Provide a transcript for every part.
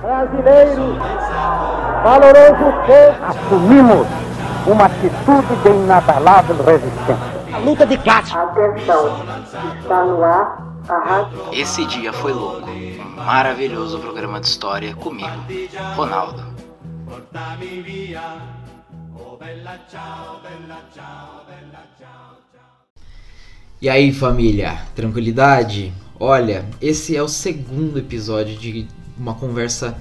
Brasileiros, valoroso povo, assumimos uma atitude de inabalável resistência. A luta de classe. Atenção, está no ar a rádio. Esse dia foi louco. Um maravilhoso programa de história comigo, Ronaldo. E aí, família, tranquilidade? Olha, esse é o segundo episódio de uma conversa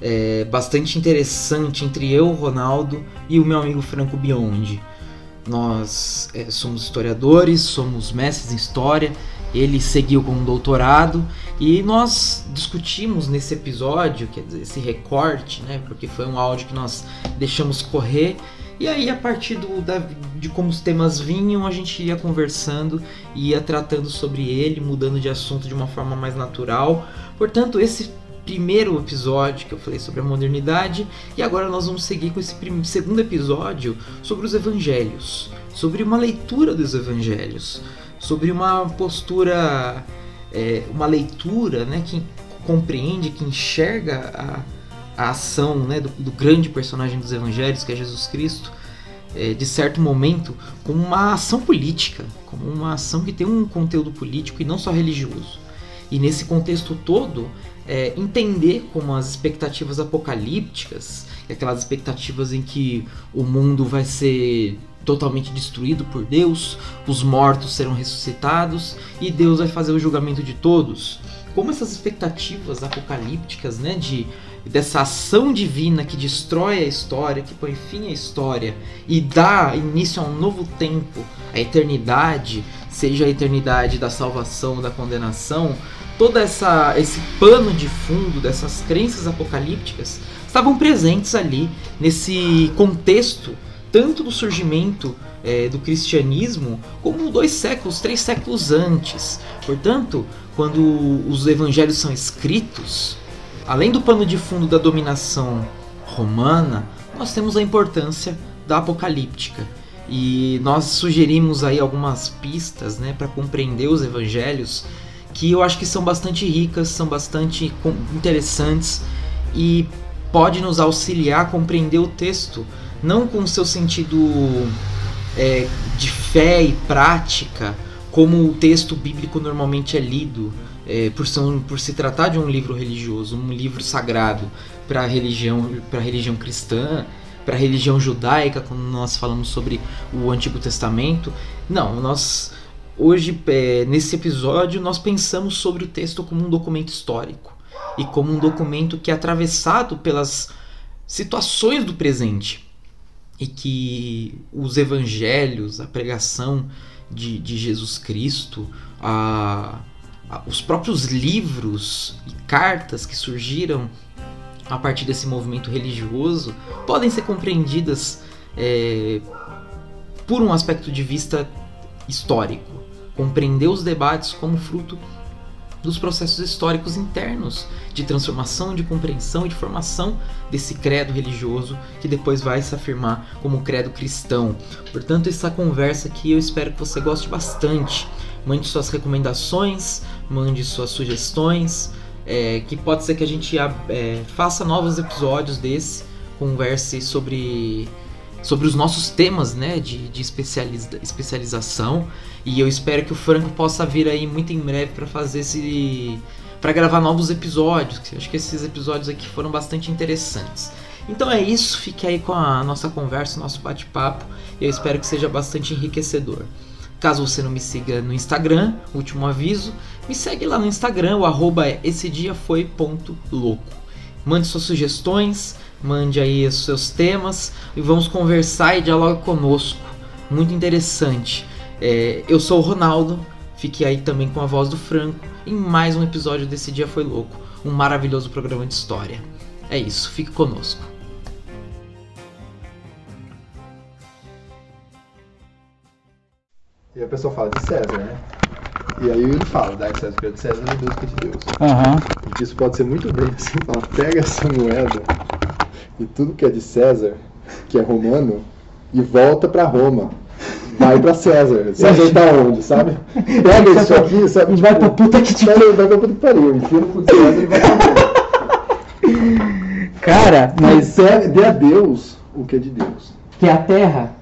é, bastante interessante entre eu, Ronaldo, e o meu amigo Franco Biondi. Nós é, somos historiadores, somos mestres em história. Ele seguiu com um doutorado e nós discutimos nesse episódio, quer dizer, esse recorte, né? Porque foi um áudio que nós deixamos correr e aí, a partir do, da, de como os temas vinham, a gente ia conversando, ia tratando sobre ele, mudando de assunto de uma forma mais natural. Portanto, esse primeiro episódio que eu falei sobre a modernidade, e agora nós vamos seguir com esse segundo episódio sobre os evangelhos, sobre uma leitura dos evangelhos, sobre uma postura, é, uma leitura né, que compreende, que enxerga a a ação né, do, do, grande personagem dos evangelhos, que é Jesus Cristo, é, de certo momento, como uma ação política, como uma ação que tem um conteúdo político e não só religioso. E nesse contexto todo, é, entender como as expectativas apocalípticas, aquelas expectativas em que o mundo vai ser totalmente destruído por Deus, os mortos serão ressuscitados e Deus vai fazer o julgamento de todos. Como essas expectativas apocalípticas, né, de dessa ação divina que destrói a história, que põe fim à história e dá início a um novo tempo, a eternidade, seja a eternidade da salvação, da condenação, todo essa, esse pano de fundo dessas crenças apocalípticas estavam presentes ali nesse contexto, tanto do surgimento é, do cristianismo, como dois séculos, três séculos antes. Portanto, quando os evangelhos são escritos, além do pano de fundo da dominação romana, nós temos a importância da apocalíptica. E nós sugerimos aí algumas pistas né, para compreender os evangelhos que eu acho que são bastante ricas, são bastante interessantes e pode nos auxiliar a compreender o texto, não com seu sentido é, de fé e prática, como o texto bíblico normalmente é lido, é, por, são, por se tratar de um livro religioso, um livro sagrado para a religião, para religião cristã, para a religião judaica, quando nós falamos sobre o Antigo Testamento. Não, nós hoje é, nesse episódio nós pensamos sobre o texto como um documento histórico e como um documento que é atravessado pelas situações do presente e que os evangelhos, a pregação de, de Jesus Cristo, a, os próprios livros e cartas que surgiram a partir desse movimento religioso podem ser compreendidas é, por um aspecto de vista histórico. Compreender os debates como fruto dos processos históricos internos de transformação, de compreensão e de formação desse credo religioso que depois vai se afirmar como credo cristão. Portanto, essa conversa aqui eu espero que você goste bastante. Mande suas recomendações, mande suas sugestões, é, que pode ser que a gente é, faça novos episódios desse, converse sobre, sobre os nossos temas né, de, de especializa, especialização. E eu espero que o Franco possa vir aí muito em breve para fazer esse. para gravar novos episódios. Acho que esses episódios aqui foram bastante interessantes. Então é isso, fique aí com a nossa conversa, nosso bate-papo. Eu espero que seja bastante enriquecedor. Caso você não me siga no Instagram, último aviso, me segue lá no Instagram, o arroba é esse. Mande suas sugestões, mande aí os seus temas e vamos conversar e dialogar conosco. Muito interessante. É, eu sou o Ronaldo, fique aí também com a voz do Franco em mais um episódio desse Dia Foi Louco, um maravilhoso programa de história. É isso, fique conosco. E a pessoa fala de César, né? E aí ele fala, dá César que é de César e Deus que é de Deus. Uhum. E isso pode ser muito bem assim, fala, pega essa moeda e tudo que é de César, que é romano, e volta para Roma. Vai pra César. César tá onde, sabe? Pega isso aqui, sabe? Vai pra puta que te pariu. Vai pra puta que pariu. Enfia no cu de César e vai pra Roma. Cara, mas dê a Deus o que é de Deus, que é a terra,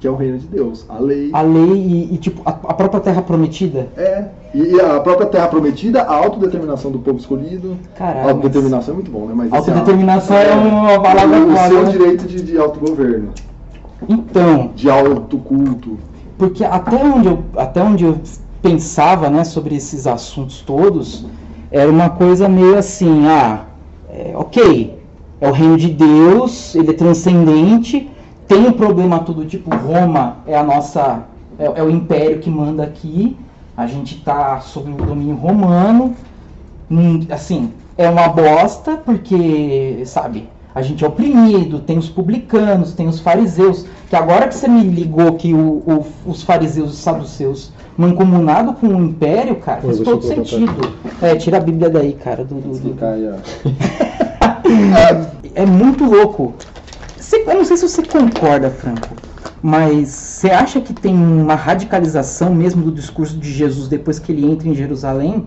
que é o reino de Deus, a lei. a lei e, e, tipo, a, a própria terra prometida. É. E, e a própria terra prometida, a autodeterminação do povo escolhido. Caralho, autodeterminação é muito bom, né? Mas assim, Autodeterminação é uma palavra O seu né? direito de, de autogoverno, Então, de autoculto. porque até onde eu, até onde eu pensava, né, sobre esses assuntos todos, era uma coisa meio assim, ah, é, ok, é o reino de Deus, ele é transcendente, tem um problema todo, tipo, Roma é a nossa, é, é o império que manda aqui, a gente tá sob o domínio romano, hum, assim, é uma bosta, porque, sabe, a gente é oprimido, tem os publicanos, tem os fariseus, que agora que você me ligou que o- o- os fariseus e os saduceus mancomunado com o império, cara, faz todo sentido. É, tira a Bíblia daí, cara, do, do- do- é muito louco. Eu não sei se você concorda, Franco, mas você acha que tem uma radicalização mesmo do discurso de Jesus depois que ele entra em Jerusalém,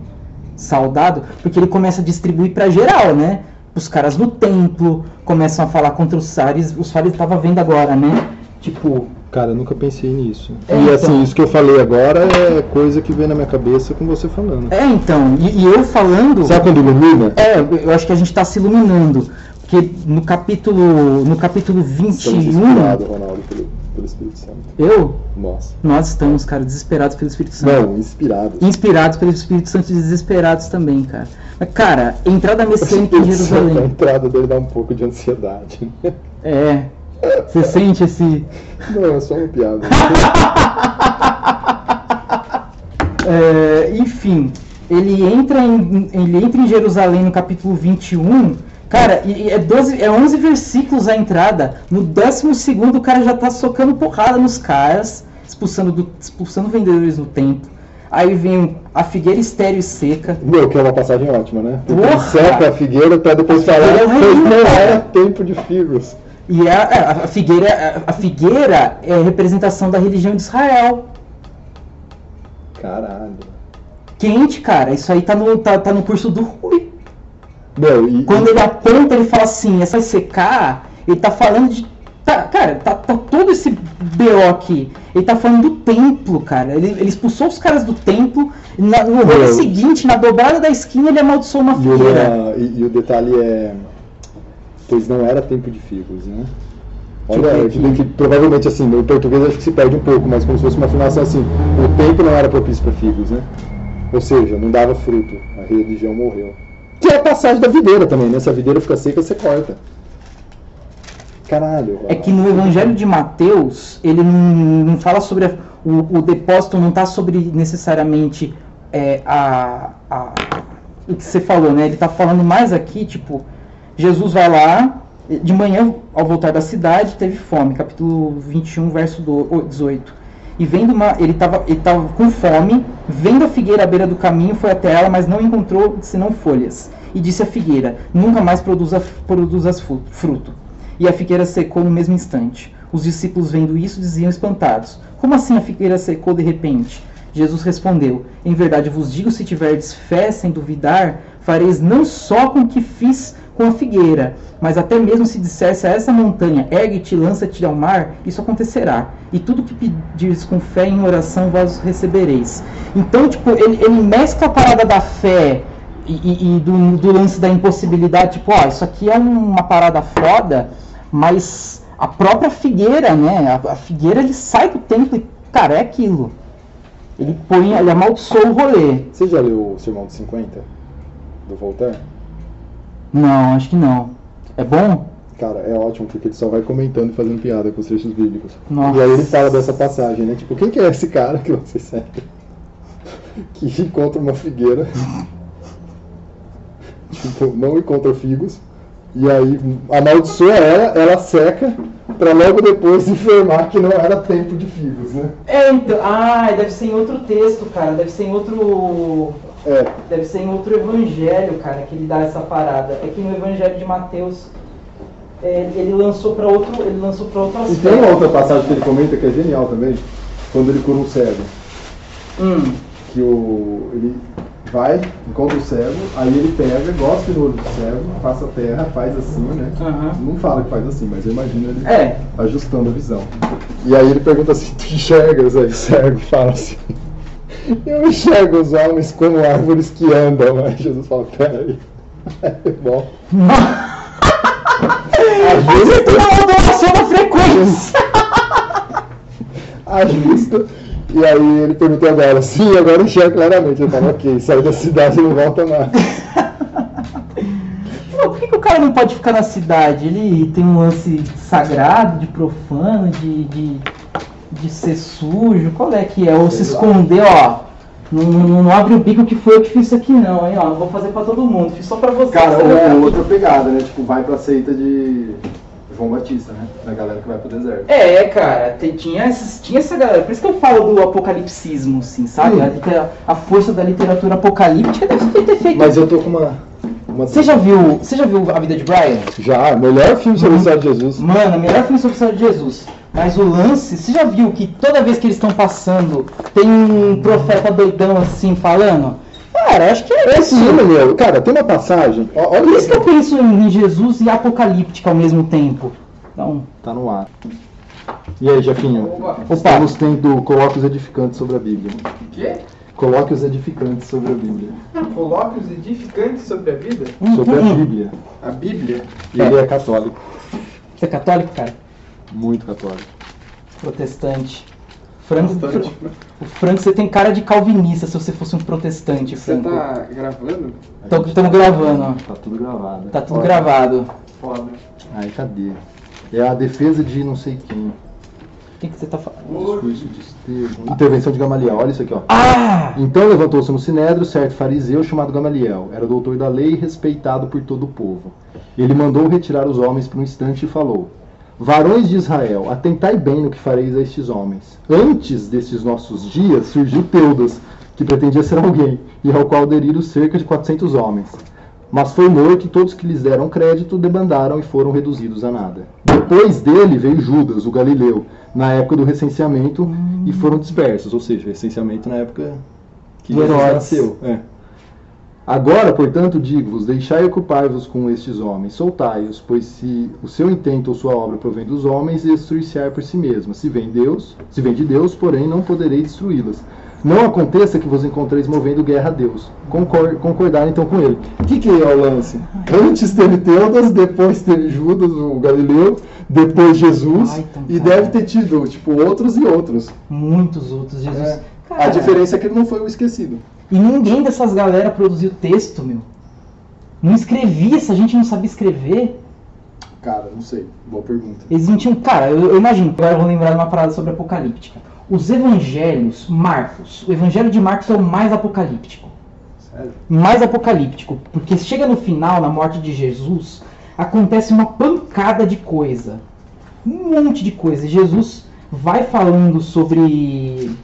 saudado? Porque ele começa a distribuir pra geral, né? Os caras do templo começam a falar contra os fares, os fares tava vendo agora, né? Tipo, Cara, nunca pensei nisso. É, e assim, então. isso que eu falei agora é coisa que vem na minha cabeça com você falando. é então, e, e eu falando. Sabe quando ilumina? É, eu acho que a gente tá se iluminando. Porque no capítulo. No capítulo Estamos 21. inspirados, Ronaldo, pelo, pelo Espírito Santo. Eu? Nossa. Nós estamos, cara, desesperados pelo Espírito Santo. Não, inspirados. Inspirados pelo Espírito Santo e desesperados também, cara. Mas, cara, entrada messiânica em A Jerusalém. entrada dele dá um pouco de ansiedade. É. Você sente esse. Não, é só uma piada. É, enfim, ele entra, em, ele entra em Jerusalém no capítulo 21. Cara, e, e é, 12, é 11 versículos a entrada. No 12 segundo o cara já tá socando porrada nos caras, expulsando, do, expulsando vendedores no templo. Aí vem a figueira estéreo e seca. Meu, que é uma passagem ótima, né? Porra! seca a figueira pra depois falar é pois não cara." era tempo de figos. E a, a- a figueira, a, a figueira é a representação da religião de Israel. Caralho. Quente, cara. Isso aí tá no, tá, tá no curso do Rui. Meu, e, Quando ele aponta, ele fala assim, essa secar, ele tá falando de. tá- cara, tá, tá todo esse BO aqui. Ele tá falando do templo, cara. Ele, ele expulsou os caras do templo. Na, no rolê seguinte, na dobrada da esquina, ele amaldiçoou uma figueira. e- e o detalhe é. Pois não era tempo de figos, né? Olha, Deixa eu aqui. que provavelmente assim, no português acho que se perde um pouco, mas como se fosse uma afirmação assim, o tempo não era propício para figos, né? Ou seja, não dava fruto, a religião morreu. Que é a passagem da videira também, né? Se a videira fica seca, você corta. Caralho. É que no Evangelho de Mateus, ele não, fala sobre. a- o, o depósito não está sobre necessariamente é, a, a- o que você falou, né? Ele está falando mais aqui, tipo, Jesus vai lá, de manhã, ao voltar da cidade, teve fome, capítulo 21, verso do- o- 18. E vendo uma. Ele estava ele tava com fome, vendo a figueira à beira do caminho, foi até ela, mas não encontrou senão folhas. E disse à figueira: Nunca mais produza, produzas fu- fruto e a figueira secou no mesmo instante. Os discípulos, vendo isso, diziam espantados: Como assim a figueira secou de repente? Jesus respondeu: Em verdade vos digo: se tiverdes fé sem duvidar, fareis não só com o que fiz com a figueira, mas até mesmo se dissesse a essa montanha: Ergue-te lança-te ao mar, isso acontecerá. E tudo que pedires com fé em oração vós recebereis. Então, tipo, ele, ele mescla a parada da fé e, e- e do, do lance da impossibilidade, tipo, ó, isso aqui é uma parada foda, mas a própria figueira, né? A, a figueira ele sai do templo e, cara, é aquilo. Ele põe, ele amaldiçoa o rolê. Você já leu o Sermão dos 50? Do Voltaire? Não, acho que não. É bom? Cara, é ótimo, porque ele só vai comentando e fazendo piada com os trechos bíblicos. Nossa. E aí ele fala dessa passagem, né? Tipo, quem que é esse cara que você segue? Que encontra uma figueira. tipo, não encontra figos. E aí amaldiçoa ela, ela seca, pra logo depois informar que não era tempo de figos, né? É, então. Ah, deve ser em outro texto, cara. Deve ser em outro. É, Deve ser em outro evangelho, cara, que ele dá essa parada. É que no evangelho de Mateus é, ele lançou para outro, ele lançou para outro E tem uma outra passagem que ele comenta que é genial também, quando ele cura um cego. Hum, Que o. Ele, vai, encontra o cego, aí ele pega, gosta no olho do cego, passa a terra, faz assim, né? Aham. Não fala que faz assim, mas eu imagino ele É. ajustando a visão. E aí ele pergunta assim, tu enxergas? Aí o cego fala assim, eu enxergo os homens como árvores que andam. Aí Jesus fala, peraí. É bom. Você tem uma modulação da frequência. Ajusta. E aí ele perguntou agora, sim, agora eu enxergo claramente. Eu falo, ok, sai da cidade e não volta mais. Pô, por que, que o cara não pode ficar na cidade? Ele tem um lance sagrado, de profano, de, de, de ser sujo. Qual é que é? Ou se Sei lá. esconder, ó. Não, não, não abre o bico que foi eu que fiz isso aqui não, hein? Ó, não vou fazer pra todo mundo, fiz só pra você. Cara, aqui. outra pegada, né? Tipo, vai pra seita de João Batista, né? Da galera que vai pro deserto. É, cara, te- tinha, essas, tinha essa galera. Por isso que eu falo do apocalipsismo, assim, sabe? Hum. A, a força da literatura apocalíptica deve ter feito. Mas eu tô com uma. uma... Você já viu. Você já viu a vida de Brian? Já, melhor filme sobre a história de Jesus. Mano, melhor filme sobre a história de Jesus. Mas o lance, você já viu que toda vez que eles estão passando, tem um profeta doidão assim falando? Cara, acho que é É isso. sim, meu. Cara, tem uma passagem. Olha Por isso que eu penso em Jesus e apocalíptica ao mesmo tempo. Então, Tá no ar. E aí, Jefinho? Opa. Estamos tendo colóquios edificantes sobre a Bíblia. quê? Colóquios edificantes sobre a Bíblia. Colóquios edificantes sobre a vida? Sobre a Hum, hum. Bíblia. A Bíblia? E ele é católico. você é católico, cara? Muito católico. Protestante. Franco, o Franco, você tem cara de calvinista se você fosse um protestante, Você Franco. tá gravando? Estamos gravando, ó. Tá tudo gravado. Tá tudo Olha. gravado. Foda. Aí, cadê? É a defesa de não sei quem. O que, que você tá falando? Discurso de Estevão. Intervenção de Gamaliel. Olha isso aqui, ó. Ah! Então levantou-se no Sinédrio certo fariseu chamado Gamaliel. Era doutor da lei e respeitado por todo o povo. Ele mandou retirar os homens por um instante e falou: Varões de Israel, atentai bem no que fareis a estes homens. Antes destes nossos dias surgiu Teudas, que pretendia ser alguém, e ao qual aderiram cerca de 400 homens. Mas foi morto e todos que lhes deram crédito debandaram e foram reduzidos a nada. Depois dele veio Judas, o Galileu, na época do recenseamento, e foram dispersos, ou seja, recenseamento na época que Jesus Herodes. nasceu. É. Agora, portanto, digo-vos, deixai ocupar-vos com estes homens, soltai-os, pois se o seu intento ou sua obra provém dos homens, destruir-se-á por si mesma. Se vem Deus, se vem de Deus, porém, não podereis destruí-las. Não aconteça que vos encontreis movendo guerra a Deus. Concor concordar então com ele. O que, que é o lance? Antes teve Teudas, depois teve Judas, o Galileu, depois Jesus, Ai, então, e cara. deve ter tido, tipo, outros e outros. Muitos outros, Jesus. É. A diferença é que ele não foi o esquecido. E ninguém dessas galera produziu texto, meu. Não escrevia, se a gente não sabia escrever. Cara, não sei. Boa pergunta. Eles não tinham. Cara, eu, eu imagino, agora eu vou lembrar de uma parada sobre apocalíptica. Os evangelhos, Marcos, o evangelho de Marcos é o mais apocalíptico. Sério? Mais apocalíptico. Porque chega no final, na morte de Jesus, acontece uma pancada de coisa. Um monte de coisa. Jesus vai falando sobre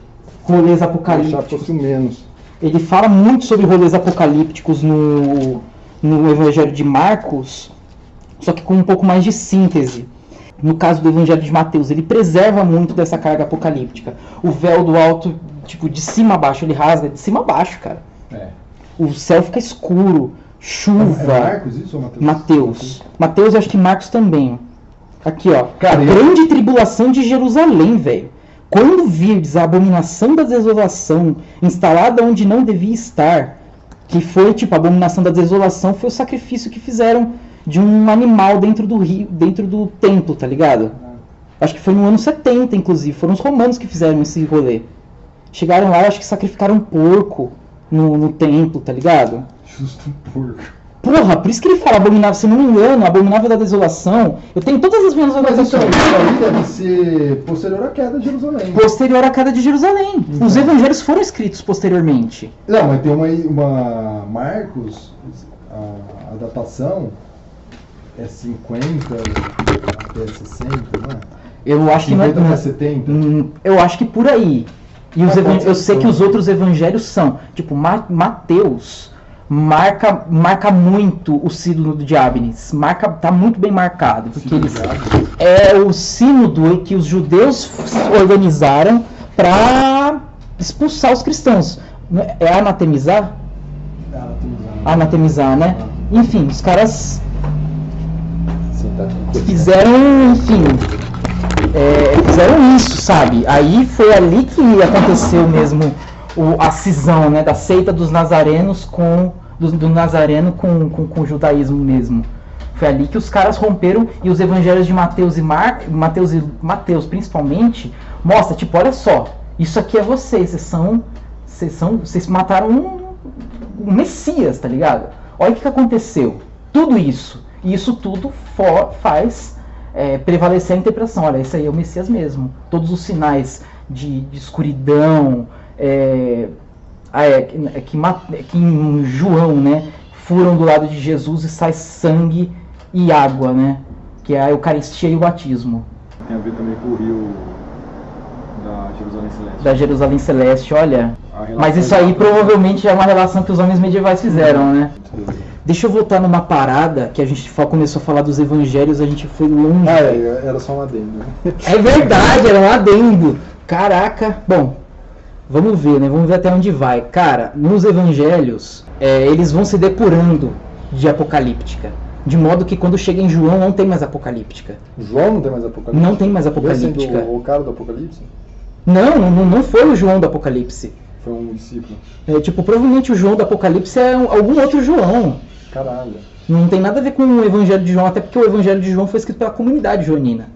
rolês apocalípticos. menos. Ele fala muito sobre rolês apocalípticos no, no Evangelho de Marcos, só que com um pouco mais de síntese. No caso do Evangelho de Mateus, ele preserva muito dessa carga apocalíptica. O véu do alto, tipo, de cima a baixo, ele rasga de cima a baixo, cara. É. O céu fica escuro, chuva. É Marcos isso ou Mateus? Mateus. Mateus, eu acho que Marcos também. Aqui, ó. Cara, a grande tribulação de Jerusalém, velho. Quando virdes a abominação da desolação instalada onde não devia estar, que foi, tipo, a abominação da desolação foi o sacrifício que fizeram de um animal dentro do rio, dentro do templo, tá ligado? Acho que foi no ano 70, inclusive. Foram os romanos que fizeram esse rolê. Chegaram lá, acho que sacrificaram um porco no, no templo, tá ligado? Justo um porco. Porra, por isso que ele fala abominável, se não me engano, abominável da desolação. Eu tenho todas as minhas Mas isso aí, anotações. isso aí deve ser posterior à queda de Jerusalém. Posterior à queda de Jerusalém. Os evangelhos foram escritos posteriormente. Não, mas tem uma, uma Marcos, a, a datação é 50 até 60, não é? Eu acho que não é. 50 até 70. Hum, Eu acho que por aí. E os ser eu sei que os outros evangelhos são. Tipo, Ma- Mateus marca, marca muito o sínodo de Abnes. Marca, tá muito bem marcado. Porque eles, é o sínodo que os judeus organizaram para expulsar os cristãos. É anatemizar? anatemizar, né? Enfim, os caras Sim, tá fizeram, enfim, é, fizeram isso, sabe? Aí foi ali que aconteceu mesmo o- a cisão, né, da seita dos nazarenos com do, do nazareno com, com, com o judaísmo mesmo. Foi ali que os caras romperam e os evangelhos de Mateus e Mar, Mateus e Mateus principalmente mostra, tipo, olha só, isso aqui é vocês, vocês são vocês são vocês mataram um, um Messias, tá ligado? Olha o que, que aconteceu. Tudo isso. E isso tudo for- faz é, prevalecer a interpretação. Olha, esse aí é o Messias mesmo. Todos os sinais de, de escuridão. É, ah, é, que- é que, é que em João, né? Furam do lado de Jesus e sai sangue e água, né? Que é a Eucaristia e o batismo Tem a ver também com o rio da Jerusalém Celeste. da Jerusalém Celeste. Olha. Mas isso aí provavelmente é uma relação que os homens medievais fizeram, né? Deixa eu voltar numa parada que a gente começou a falar dos evangelhos, a gente foi longe. Ah, é, era só um adendo. né? É verdade, era um adendo. Caraca. Bom, vamos ver, né? Vamos ver até onde vai. Cara, nos evangelhos, é, eles vão se depurando de apocalíptica. De modo que quando chega em João não tem mais apocalíptica. João não tem mais Apocalipse? Não tem mais apocalíptica. sendo o cara do Apocalipse? Não, não, não foi o João do Apocalipse. Foi um discípulo. É, tipo, provavelmente o João do Apocalipse é um- algum outro João. Caralho. Não tem nada a ver com o Evangelho de João, até porque o Evangelho de João foi escrito pela comunidade joanina.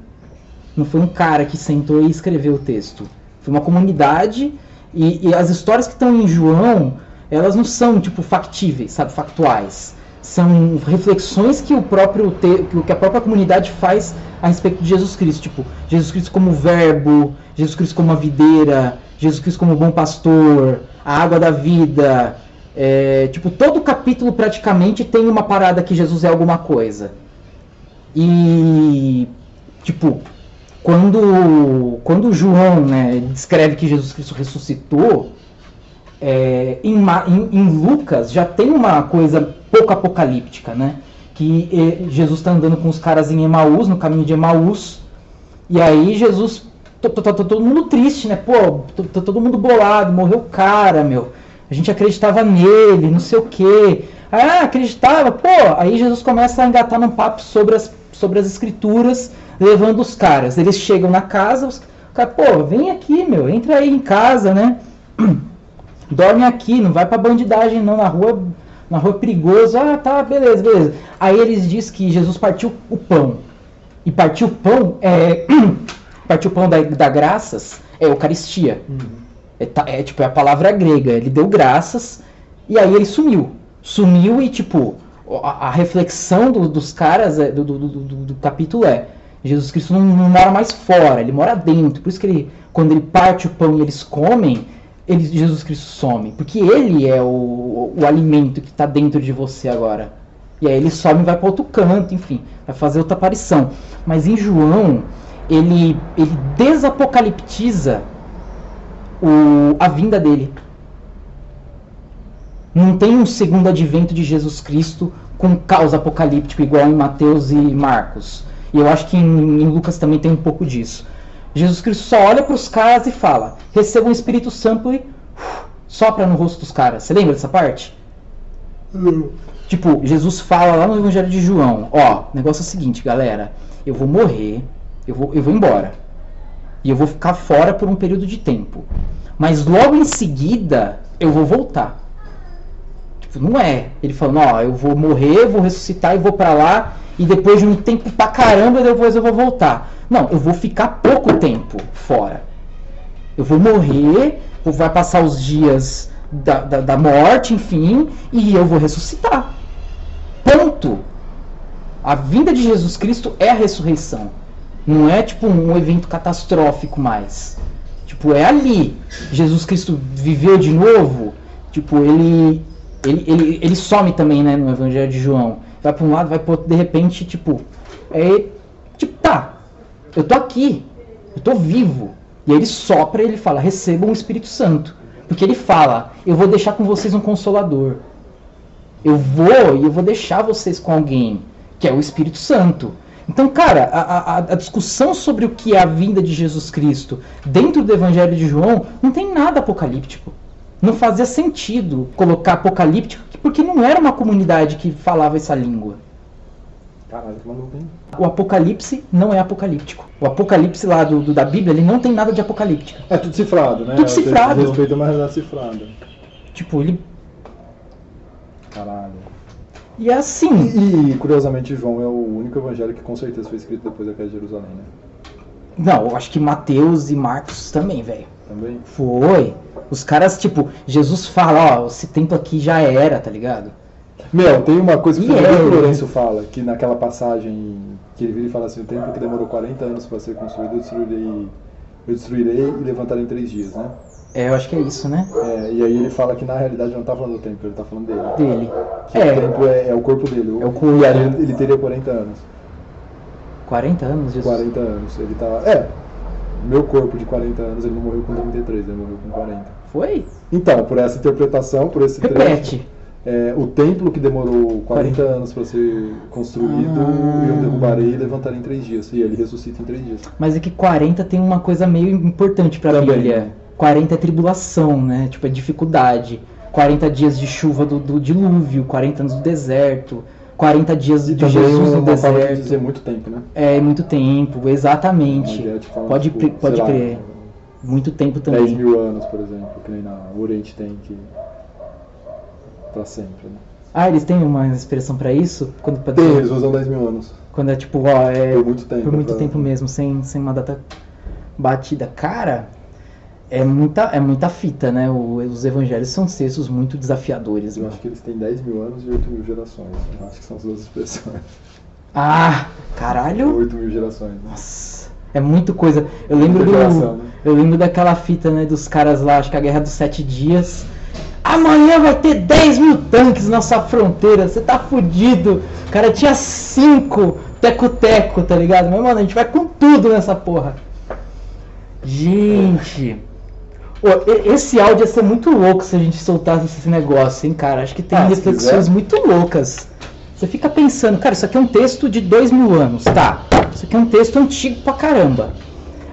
Não foi um cara que sentou e escreveu o texto. Foi uma comunidade e, e as histórias que estão em João, elas não são tipo factíveis, sabe, factuais. São reflexões que o próprio te, que a própria comunidade faz a respeito de Jesus Cristo, tipo Jesus Cristo como verbo, Jesus Cristo como a videira, Jesus Cristo como bom pastor, a água da vida, é, tipo, todo capítulo praticamente tem uma parada que Jesus é alguma coisa. E, tipo, quando, quando João né, descreve que Jesus Cristo ressuscitou, é, em, em- em Lucas já tem uma coisa pouco apocalíptica, né? Que eh, Jesus está andando com os caras em Emaús, no caminho de Emaús, e aí Jesus, todo mundo triste, né? Pô, tá todo mundo bolado, morreu o cara, meu. A gente acreditava nele, não sei o quê. Ah, acreditava, pô. Aí Jesus começa a engatar num papo sobre as, sobre as escrituras, levando os caras. Eles chegam na casa, os caras, pô, vem aqui, meu, entra aí em casa, né? Dorme aqui, não vai pra bandidagem não, na rua, na rua é perigoso. Ah, tá, beleza, beleza. Aí eles diz que Jesus partiu o pão. E partiu o pão é partiu o pão da, da graças é Eucaristia. É, ta- é, tipo é a palavra grega. Ele deu graças e aí ele sumiu. Sumiu e tipo a, a reflexão do- dos caras é, do, do, do, capítulo é Jesus Cristo não, não mora mais fora, ele mora dentro. Por isso que ele, quando ele parte o pão e eles comem, ele, Jesus Cristo some. Porque ele é o, o alimento que está dentro de você agora. E aí ele some e vai para outro canto, enfim, vai fazer outra aparição. Mas em João, ele, ele desapocaliptiza o, a vinda dele. Não tem um segundo advento de Jesus Cristo com caos apocalíptico igual em Mateus e Marcos. E eu acho que em, em Lucas também tem um pouco disso. Jesus Cristo só olha para os caras e fala: recebam o Espírito Santo e uf, sopra no rosto dos caras. Você lembra dessa parte? Tipo, Jesus fala lá no Evangelho de João: Ó, o negócio é o seguinte, galera. Eu vou morrer, eu vou, eu vou embora. E eu vou ficar fora por um período de tempo. Mas logo em seguida, eu vou voltar. Tipo, não é. Ele falando, ó, eu vou morrer, vou ressuscitar e vou pra lá. E depois de um tempo pra caramba, depois eu vou voltar. Não, eu vou ficar pouco tempo fora. Eu vou morrer, vai passar os dias da, da, da morte, enfim, e eu vou ressuscitar. Ponto. A vinda de Jesus Cristo é a ressurreição. Não é tipo um evento catastrófico mais. Tipo, é ali. Jesus Cristo viveu de novo. Tipo, ele ele, ele, ele some também, né, no Evangelho de João. Vai para um lado, vai para outro, de repente, tipo, é tipo, tá. Eu tô aqui. Eu tô vivo. E aí ele sopra e ele fala: "Recebam o Espírito Santo". Porque ele fala: "Eu vou deixar com vocês um consolador". Eu vou e eu vou deixar vocês com alguém, que é o Espírito Santo. Então, cara, a, a, a discussão sobre o que é a vinda de Jesus Cristo dentro do Evangelho de João não tem nada apocalíptico. não fazia sentido colocar apocalíptico, porque não era uma comunidade que falava essa língua. Caralho, que maluco, hein? O apocalipse não é apocalíptico. O apocalipse lá do, do- da Bíblia, ele não tem nada de apocalíptico. É tudo cifrado, né? Tudo cifrado. Respeito a uma realidade cifrada. Tipo, ele. Caralho. E é assim. E, curiosamente, João é o único evangelho que com certeza foi escrito depois da queda de Jerusalém, né? Não, eu acho que Mateus e Marcos também, velho. Também? Foi. Os caras, tipo, Jesus fala, ó, esse templo aqui já era, tá ligado? Meu, tem uma coisa que E o é, né? Lourenço fala, que naquela passagem que ele vira e fala assim, o templo que demorou 40 anos para ser construído, eu destruirei, eu destruirei e levantarei em três dias, né? É, eu acho que é isso, né? É, e aí ele fala que na realidade não tá falando do templo, ele tá falando dele. Dele. Que o É, templo é, é o corpo dele. É o corpo. E aí ele, ele teria 40 anos. 40 anos, Jesus. 40 anos. Ele tá. É. Meu corpo de 40 anos, ele não morreu com 33, ele morreu com 40. Foi? Então, por essa interpretação, por esse trecho, Repete. é, o templo que demorou 40 anos para ser construído, Ah. eu derrubarei e levantarei em três dias. E ele ressuscita em três dias. Mas é que 40 tem uma coisa meio importante pra Também, Bíblia. Né? 40 é tribulação, né? Tipo, é dificuldade. 40 dias de chuva do, do dilúvio, 40 anos do deserto, 40 dias de Jesus no forma de deserto. dizer muito tempo, né? É muito tempo, exatamente. De falar, Pode, tipo, crer- pode crer. Muito tempo 10 também. mil anos, por exemplo, que nem na Oriente tem que. pra sempre, né? Ah, eles têm uma expressão pra isso? Quando, pra Tem, eles usam 10 mil anos. quando é tipo, ó, é Por muito tempo. por muito pra- tempo mesmo, sem, sem uma data batida. Cara, é muita, é muita fita, né? O- os evangelhos são textos muito desafiadores. Eu mano. acho que eles têm 10 mil anos e 8 mil gerações. Eu acho que são as duas expressões. Ah, caralho! 8 mil gerações. Né? Nossa, é muito coisa. Eu lembro Muita do. né? Eu lembro daquela fita, né, dos caras lá, acho que a Guerra dos Sete Dias. Amanhã vai ter 10 mil tanques na sua fronteira, você tá fudido. Cara tinha 5 teco-teco, tá ligado? Mas, mano, a gente vai com tudo nessa porra. Gente. Ô, e- esse áudio ia ser muito louco se a gente soltasse esse negócio, hein, cara? Acho que tem Ah, reflexões muito loucas. Você fica pensando, cara, isso aqui é um texto de dois mil anos, tá? Isso aqui é um texto antigo pra caramba.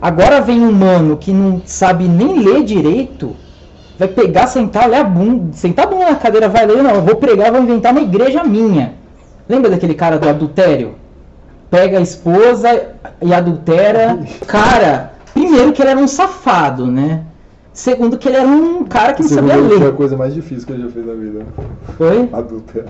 Agora vem um mano que não sabe nem ler direito, vai pegar, sentar, ler a bunda, sentar a bunda na cadeira, vai ler, não, eu vou pregar, vou inventar uma igreja minha. Lembra daquele cara do adultério? Pega a esposa e adultera. Cara, primeiro que ele era um safado, né? Segundo que ele era um cara que não Segundo sabia ele, foi a ler. coisa mais difícil que ele já fez na vida. Foi? Adulta.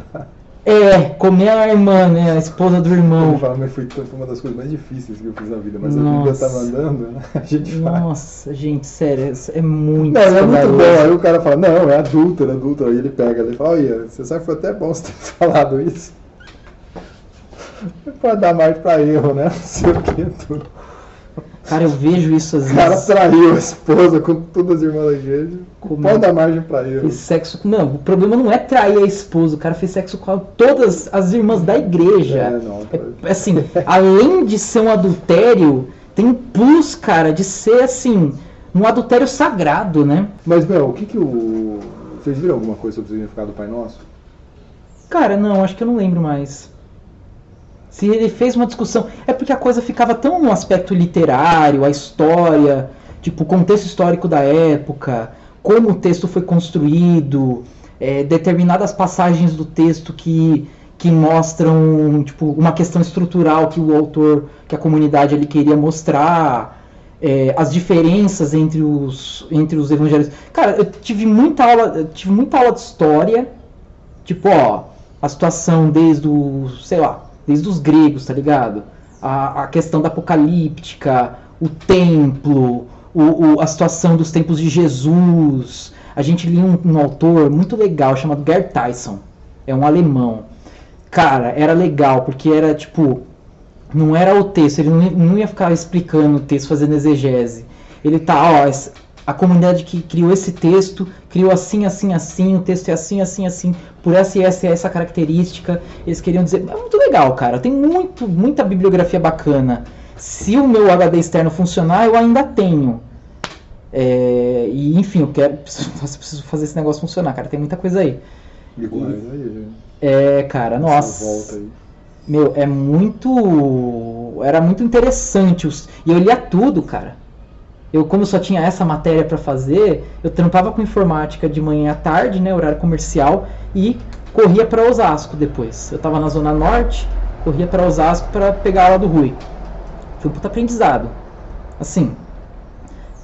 É, comer a irmã, né? A esposa do Ele irmão. fala, mas foi foi uma das coisas mais difíceis que eu fiz na vida. Mas a Nossa. Bíblia tá mandando, né? A gente faz. Nossa, gente, sério, é muito Não, é muito bom. Aí o cara fala, não, é adúltera, adúltera. Aí ele pega, ele fala, olha, você sabe que foi até bom você ter falado isso. Pode dar margem pra erro, né? Não sei o que, tudo. Cara, eu vejo isso às O cara vezes. traiu a esposa com todas as irmãs da igreja. Como- Pode dar margem pra erro. Fez sexo. Não, o problema não é trair a esposa, o cara fez sexo com todas as irmãs da igreja. É, não, É, assim, além de ser um adultério, tem um plus, cara, de ser assim, um adultério sagrado, né? Mas, meu, o que que o... Vocês viram alguma coisa sobre o significado do Pai Nosso? Cara, não, acho que eu não lembro mais. Se ele fez uma discussão. É porque a coisa ficava tão no aspecto literário, a história, tipo, o contexto histórico da época, como o texto foi construído, é, determinadas passagens do texto que, que mostram, tipo, uma questão estrutural que o autor, que a comunidade ali queria mostrar. é, as diferenças entre os, entre os evangelhos. Cara, eu tive muita aula, tive muita aula de história, Tipo, ó, a situação desde o, sei lá, desde os gregos, tá ligado? A, a questão da apocalíptica, o templo, o, o- a situação dos tempos de Jesus. A gente lia um, um autor muito legal chamado Gerd Tyson. É um alemão. Cara, era legal, porque era tipo. Não era o texto, ele não ia, não ia ficar explicando o texto, fazendo exegese. Ele tá, ó, a comunidade que criou esse texto criou assim, assim, assim, o texto é assim, assim, assim, por essa e essa e essa característica. Eles queriam dizer. É muito legal, cara. Tem muito, muita bibliografia bacana. Se o meu HD externo funcionar, eu ainda tenho. É, e enfim, eu quero. Preciso, preciso fazer esse negócio funcionar, cara. Tem muita coisa aí. Aí, gente. É, cara, nossa. Meu, é muito. Era muito interessante. os- E eu lia tudo, cara. Eu, como só tinha essa matéria para fazer, eu trampava com informática de manhã à tarde, né, horário comercial, e corria para Osasco depois. Eu tava na Zona Norte, corria para Osasco para pegar a aula do Rui. Foi um puta aprendizado. Assim,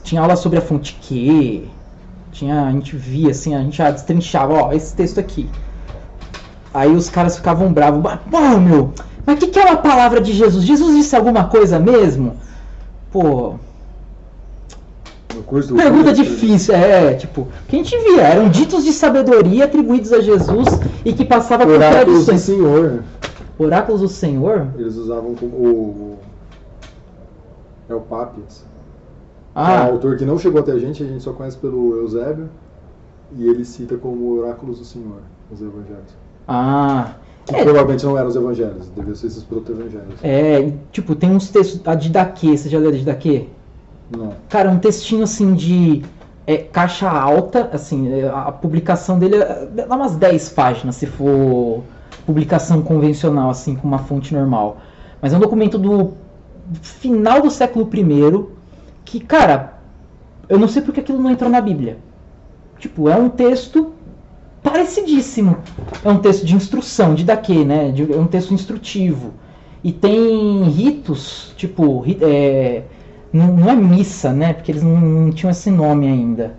tinha aula sobre a fonte Q, tinha, a gente via assim, a gente já destrinchava, ó, esse texto aqui. Aí os caras ficavam bravos, pô, meu, mas o que, que é uma palavra de Jesus? Jesus disse alguma coisa mesmo? Pô, curso do Pergunta difícil, é, tipo, que a gente via, eram ditos de sabedoria atribuídos a Jesus e que passava por Oráculos do. Senhor. Oráculos do Senhor? Eles usavam como o. É o Papias. É um Ah, autor que não chegou até a gente, a gente só conhece pelo Eusébio. E ele cita como Oráculos do Senhor, os evangelhos. ah. Que É. provavelmente não eram os evangelhos, deviam ser esses proto-evangelhos. É, tipo, tem uns textos, a Didaquê, você já leu a Didaquê? Não. Cara, um textinho assim de é, caixa alta, assim, é, a, publicação dele é, dá umas 10 páginas, se for publicação convencional, assim, com uma fonte normal. Mas é um documento do final do século I que, cara, eu não sei porque aquilo não entrou na Bíblia. Tipo, é um texto parecidíssimo. É um texto de instrução, de daquê, né? De- é um texto instrutivo. E tem ritos, tipo, é, não, não é missa, né? Porque eles não, não tinham esse nome ainda.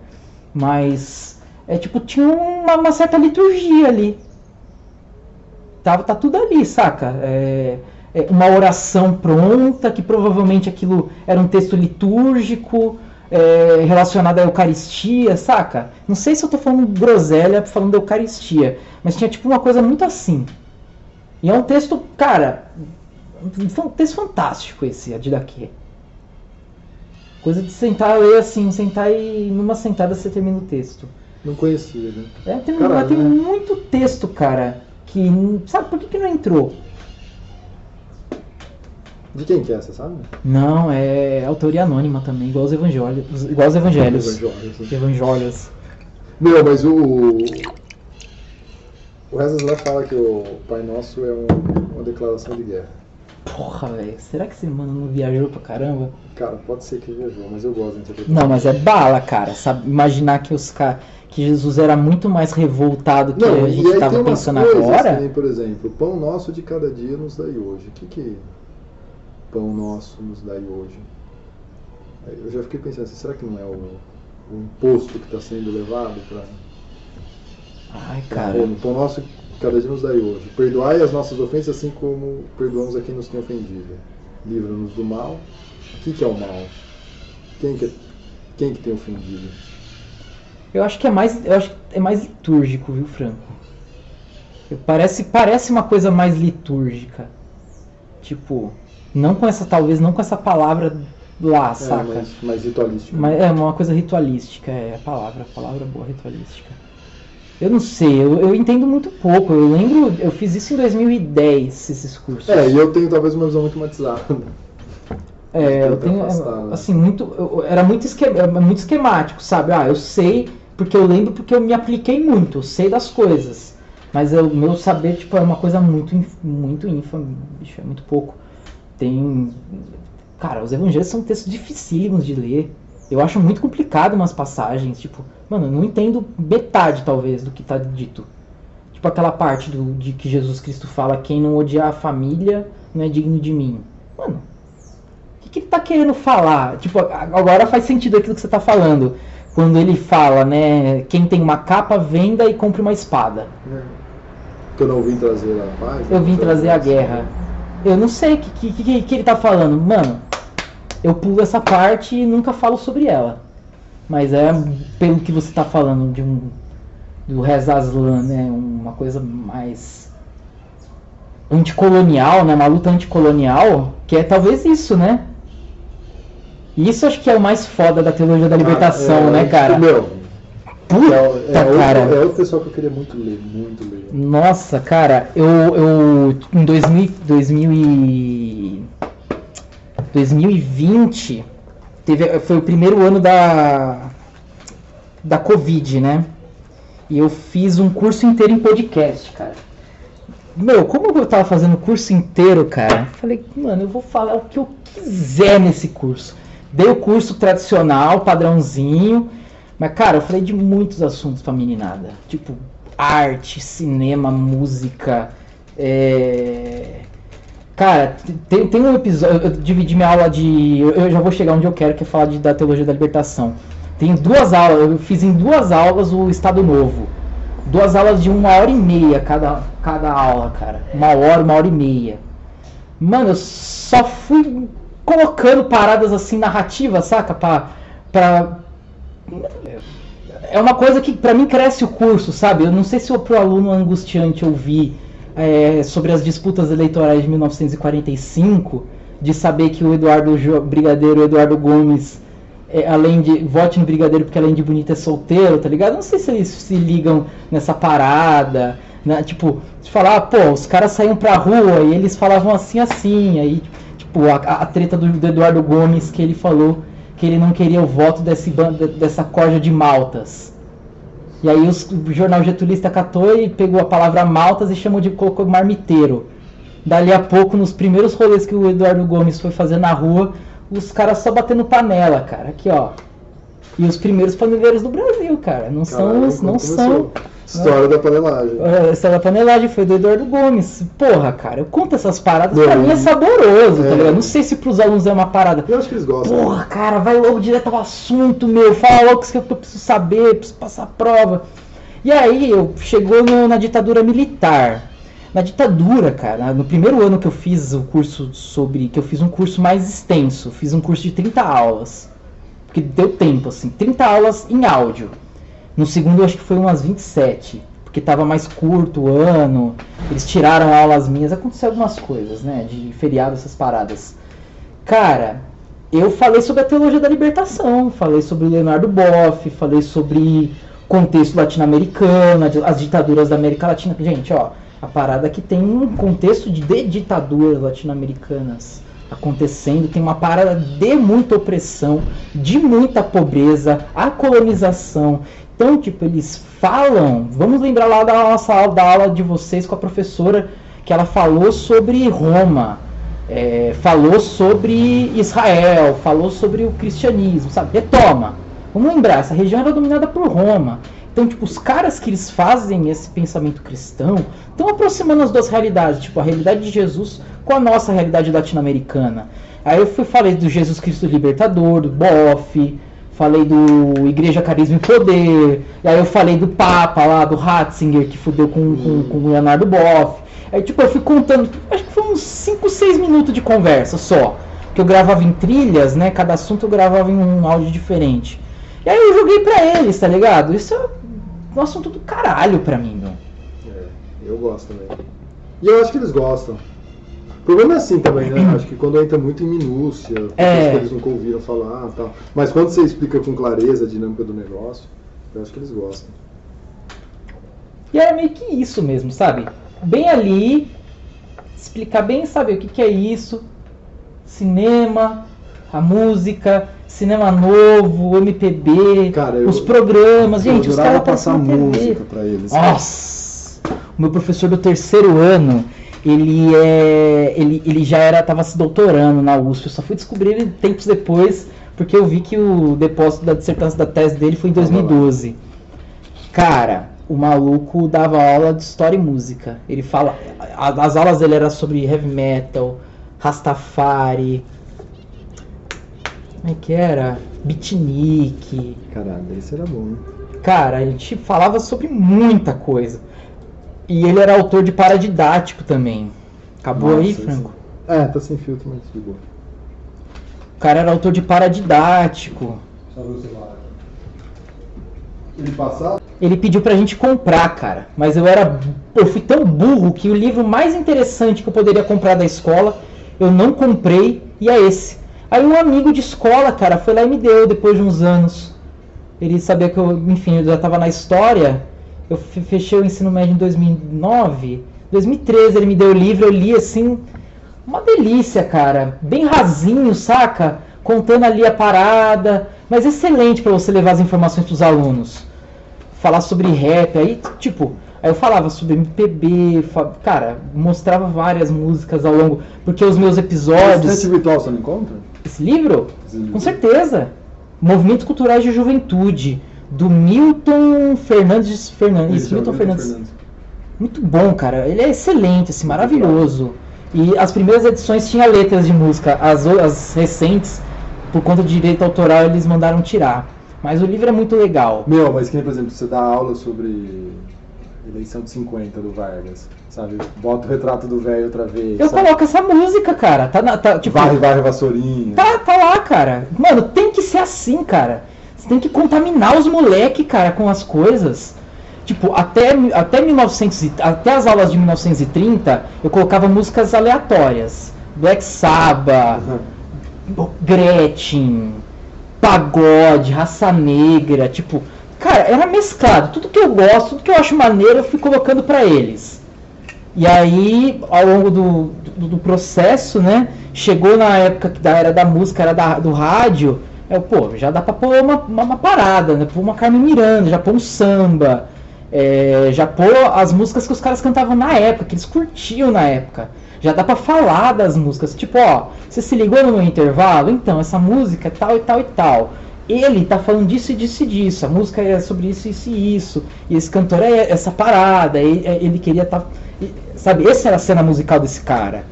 Mas é tipo, tinha uma, uma certa liturgia ali. Tava, tá tudo ali, saca? É, é uma oração pronta, que provavelmente aquilo era um texto litúrgico, é, relacionado à Eucaristia, saca? Não sei se eu tô falando groselha falando da Eucaristia, mas tinha tipo uma coisa muito assim. E é um texto, cara, um texto fantástico esse, a de daqui. Coisa de sentar, ler assim, sentar e numa sentada você termina o texto. Não conhecia, né? É, tem, Caralho, tem né? muito texto, cara, que. Sabe por que, que não entrou? De quem que é, você sabe? Não, é autoria anônima também, igual os evangelhos. Igual os evangelhos. Evangelhos? Evangelhos. Meu, mas o. O Rezas lá fala que o Pai Nosso é um- uma declaração de guerra. Porra, velho. Será que esse mano não viajou pra caramba? Cara, pode ser que viajou, mas eu gosto interpretação. Não, mas é bala, cara. Sabe, imaginar que os ca... que Jesus era muito mais revoltado que Não, a gente aí tava tem umas pensando agora. que nem, por exemplo, pão nosso de cada dia nos dai hoje. O que que pão nosso nos dai hoje? Eu já fiquei pensando assim, será que não é o, o imposto que está sendo levado para Ai, cara. o pão nosso de cada dia nos dai hoje? Perdoai as nossas ofensas assim como perdoamos a quem nos tem ofendido. Livra-nos do mal. O que que é o mal? Quem que, quem que tem ofendido? Eu acho que é mais, eu acho que é mais litúrgico, viu, Franco? Eu- Parece, parece uma coisa mais litúrgica. Tipo, não com essa, talvez não com essa palavra lá, É, saca? mais, mais ritualístico. Mas é uma coisa ritualística, é a palavra, a palavra boa, ritualística. Eu não sei, eu, eu entendo muito pouco. Eu lembro, eu fiz isso em 2010, esses cursos. É, e eu tenho talvez uma visão muito matizada. É, eu tenho, afastado. assim, muito, eu- era muito, esque- é muito esquemático, sabe? Ah, eu sei porque eu lembro porque eu me apliquei muito, eu sei das coisas. Mas o meu saber, tipo, é uma coisa muito, muito ínfima, bicho, é muito pouco. Tem... Cara, os evangelhos são textos dificílimos de ler. Eu acho muito complicado umas passagens, tipo... Mano, eu não entendo metade, talvez, do que tá dito. Tipo aquela parte do, de que Jesus Cristo fala, quem não odiar a família não é digno de mim. Mano, o que, que ele tá querendo falar? Tipo, agora faz sentido aquilo que você tá falando. Quando ele fala, né? Quem tem uma capa, venda e compre uma espada. Que eu não vim trazer a paz. Eu vim trazer a guerra. Eu não sei o que, que, que, que ele tá falando. Mano, eu pulo essa parte e nunca falo sobre ela. Mas é pelo que você tá falando de um. Do Reza Aslan, né? Uma coisa mais. anticolonial, né? Uma luta anticolonial. Que é talvez isso, né? Isso acho que é o mais foda da teologia da libertação, Ah, é, né, cara? Meu, Puta, é, o- é, outro, cara. é outro pessoal que eu queria muito ler, muito ler. Nossa, cara, eu, eu em 2000, 2000 e 2020 teve, foi o primeiro ano da da Covid, né? E eu fiz um curso inteiro em podcast, cara. Meu, como eu tava fazendo o curso inteiro, cara, falei, mano, eu vou falar o que eu quiser nesse curso. dei o curso tradicional, padrãozinho. Mas, cara, eu falei de muitos assuntos pra meninada. Tipo, arte, cinema, música. É... Cara, tem, tem um episódio. Eu dividi minha aula de. Eu já vou chegar onde eu quero, que é falar de, da teologia da libertação. Tem duas aulas, eu fiz em duas aulas o Estado Novo. Duas aulas de uma hora e meia cada, cada aula, cara. Uma hora, uma hora e meia. Mano, eu só fui colocando paradas assim narrativas, saca? Pra, pra... É uma coisa que pra mim cresce o curso, sabe? Eu não sei se pro aluno é angustiante ouvir é, sobre as disputas eleitorais de 1945, de saber que o Eduardo Jo- Brigadeiro, o Eduardo Gomes, é, além de. Vote no Brigadeiro porque além de bonito é solteiro, tá ligado? Não sei se eles se ligam nessa parada. Né? Tipo, de falar, ah, pô, os caras saíam pra rua e eles falavam assim, assim. Aí, tipo, a, a treta do, do Eduardo Gomes que ele falou que ele não queria o voto desse, dessa corja de maltas. E aí os- o jornal getulista catou e pegou a palavra maltas e chamou de colocou marmiteiro. Dali a pouco, nos primeiros rolês que o Eduardo Gomes foi fazer na rua, os caras só batendo panela, cara. Aqui, ó. E os primeiros paneleiros do Brasil, cara. Não são, Caralho, os- não são. História da panelagem. É, Essa da panelagem foi do Eduardo Gomes. Porra, cara, eu conto essas paradas, Não, pra mim é saboroso, é. tá ligado? Não sei se pros alunos é uma parada. Eu acho que eles gostam. Porra, cara, vai logo direto ao assunto, meu. Fala logo que eu preciso saber, preciso passar a prova. E aí, eu chegou no- na ditadura militar. Na ditadura, cara, no primeiro ano que eu fiz o curso sobre. que eu fiz um curso mais extenso, fiz um curso de 30 aulas. Porque deu tempo, assim, 30 aulas em áudio. No segundo acho que foi umas 27. Porque tava mais curto o ano. Eles tiraram aulas minhas. Aconteceu algumas coisas, né? De feriado, essas paradas. Cara, eu falei sobre a teologia da libertação, falei sobre Leonardo Boff, falei sobre contexto latino-americano, as ditaduras da América Latina. Gente, ó, a parada que tem um contexto de, de ditaduras latino-americanas acontecendo, tem uma parada de muita opressão, de muita pobreza, a colonização. Então, tipo, eles falam, vamos lembrar lá da nossa aula, da aula de vocês com a professora, que ela falou sobre Roma, é, falou sobre Israel, falou sobre o cristianismo, sabe? Retoma. Vamos lembrar, essa região era dominada por Roma. Então, tipo, os caras que eles fazem esse pensamento cristão estão aproximando as duas realidades, tipo, a realidade de Jesus com a nossa realidade latino-americana. Aí eu fui falei do Jesus Cristo Libertador, do Boff, falei do Igreja Carisma e Poder, e aí eu falei do Papa lá, do Ratzinger, que fudeu com, com, com o Leonardo Boff. Aí, tipo, eu fui contando, acho que foi uns 5, 6 minutos de conversa só. Que eu gravava em trilhas, né? Cada assunto eu gravava em um áudio diferente. E aí eu joguei pra eles, tá ligado? Isso é um assunto do caralho pra mim, meu. É, eu gosto também. E eu acho que eles gostam. O problema é assim também, né? Acho que quando entra muito em minúcia, É. que eles nunca ouviram falar e tal. Mas quando você explica com clareza a dinâmica do negócio, eu acho que eles gostam. E era meio que isso mesmo, sabe? Bem ali, explicar bem, sabe, o que, que é isso, cinema, a música, cinema novo, MPB, Cara, eu- os programas, eu gente, os adorava caras passar música pra eles. Nossa! O meu professor do terceiro ano, ele é. Ele, ele já era. tava se doutorando na USP. Eu só fui descobrir ele tempos depois, porque eu vi que o depósito da dissertação da tese dele foi em Tava lá. 2012. Cara, o maluco dava aula de história e música. Ele fala. As aulas dele eram sobre heavy metal, Rastafari. Como é que era? Beatnik. Caralho, esse era bom, né? Cara, ele te falava sobre muita coisa. E ele era autor de paradidático também. Acabou Nossa, aí, esse- Franco? É, tá sem filtro, mas de boa. O cara era autor de paradidático. Ele passava? Ele pediu pra gente comprar, cara. Mas eu era. Eu fui tão burro que o livro mais interessante que eu poderia comprar da escola, eu não comprei, e é esse. Aí um amigo de escola, cara, foi lá e me deu depois de uns anos. Ele sabia que eu, enfim, eu já tava na história. Eu fe- fechei o ensino médio em 2009. 2013 ele me deu o livro, eu li assim. Uma delícia, cara. Bem rasinho, saca? Contando ali a parada. Mas excelente pra você levar as informações pros alunos. falar sobre rap, aí, tipo, aí eu falava sobre MPB, cara, mostrava várias músicas ao longo, porque os meus episódios. Esse ritual você não encontra? Esse livro? Livro? Com certeza. Movimentos Culturais de Juventude, do Milton Fernandes Fernandes. Isso, Milton Milton Fernandes. Muito bom, cara. Ele é excelente, assim, maravilhoso. E as primeiras edições tinham letras de música, as, as recentes, por conta de direito autoral, eles mandaram tirar. Mas o livro é muito legal. Meu, mas que por exemplo, você dá aula sobre eleição de 50 do Vargas, sabe? Bota o retrato do velho outra vez. Eu sabe? coloco essa música, cara. Tá, na, tá tipo, Varre, varre, vassourinha. Tá, tá lá, cara. Mano, tem que ser assim, cara. Você tem que contaminar os moleque, cara, com as coisas. Tipo, até, até, 1900, e- até as aulas de 1930, eu colocava músicas aleatórias. Black Sabbath, Gretchen, pagode, raça negra, tipo, cara, era mesclado. Tudo que eu gosto, tudo que eu acho maneiro, eu fui colocando pra eles. E aí, ao longo do, do, do processo, né, chegou na época da era da música, era da, do rádio, eu, pô, já dá pra pôr uma, uma, uma parada, né, pôr uma Carmen Miranda, já pôr um samba, é, já pôr as músicas que os caras cantavam na época, que eles curtiam na época. Já dá pra falar das músicas, tipo, ó, você se ligou no intervalo? Então, essa música é tal e tal e tal. Ele tá falando disso e disso e disso, a música é sobre isso, isso e isso. E esse cantor é essa parada, ele, ele queria estar. Tá, sabe, essa era a cena musical desse cara.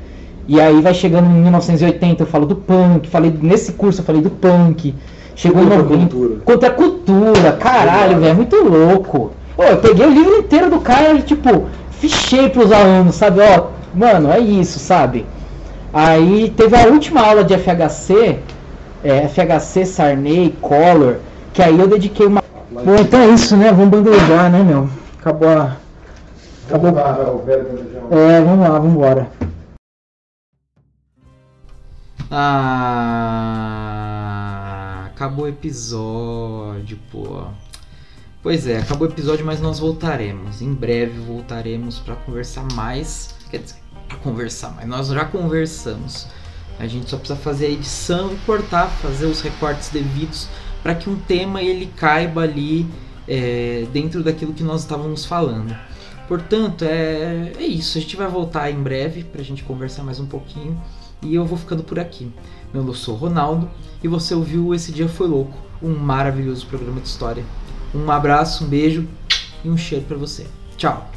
E aí vai chegando em 1980, eu falo do punk, falei nesse curso eu falei do punk. Chegou em Contra a 90, cultura. Contra a cultura, caralho, velho, é muito louco. Pô, eu peguei o livro inteiro do cara e, tipo, fichei pros alunos, sabe? Ó, mano, é isso, sabe? Aí teve a última aula de FHC, é, FHC, Sarney, Collor, que aí eu dediquei uma. Bom, então é isso, né? Vamos bandejar, né, meu? Acabou a. Acabou. o velho bandejão. É, vamos lá, vamos embora. Ah, acabou o episódio, pô. Pois é, acabou o episódio, mas nós voltaremos. Em breve voltaremos para conversar mais. Quer dizer, pra conversar mais. Nós já conversamos. A gente só precisa fazer a edição e cortar, fazer os recortes devidos para que um tema ele caiba ali é, dentro daquilo que nós estávamos falando. Portanto, é, é isso. A gente vai voltar em breve para a gente conversar mais um pouquinho. E eu vou ficando por aqui. Meu nome sou Ronaldo e você ouviu Esse Dia Foi Louco, um maravilhoso programa de história. Um abraço, um beijo e um cheiro para você. Tchau!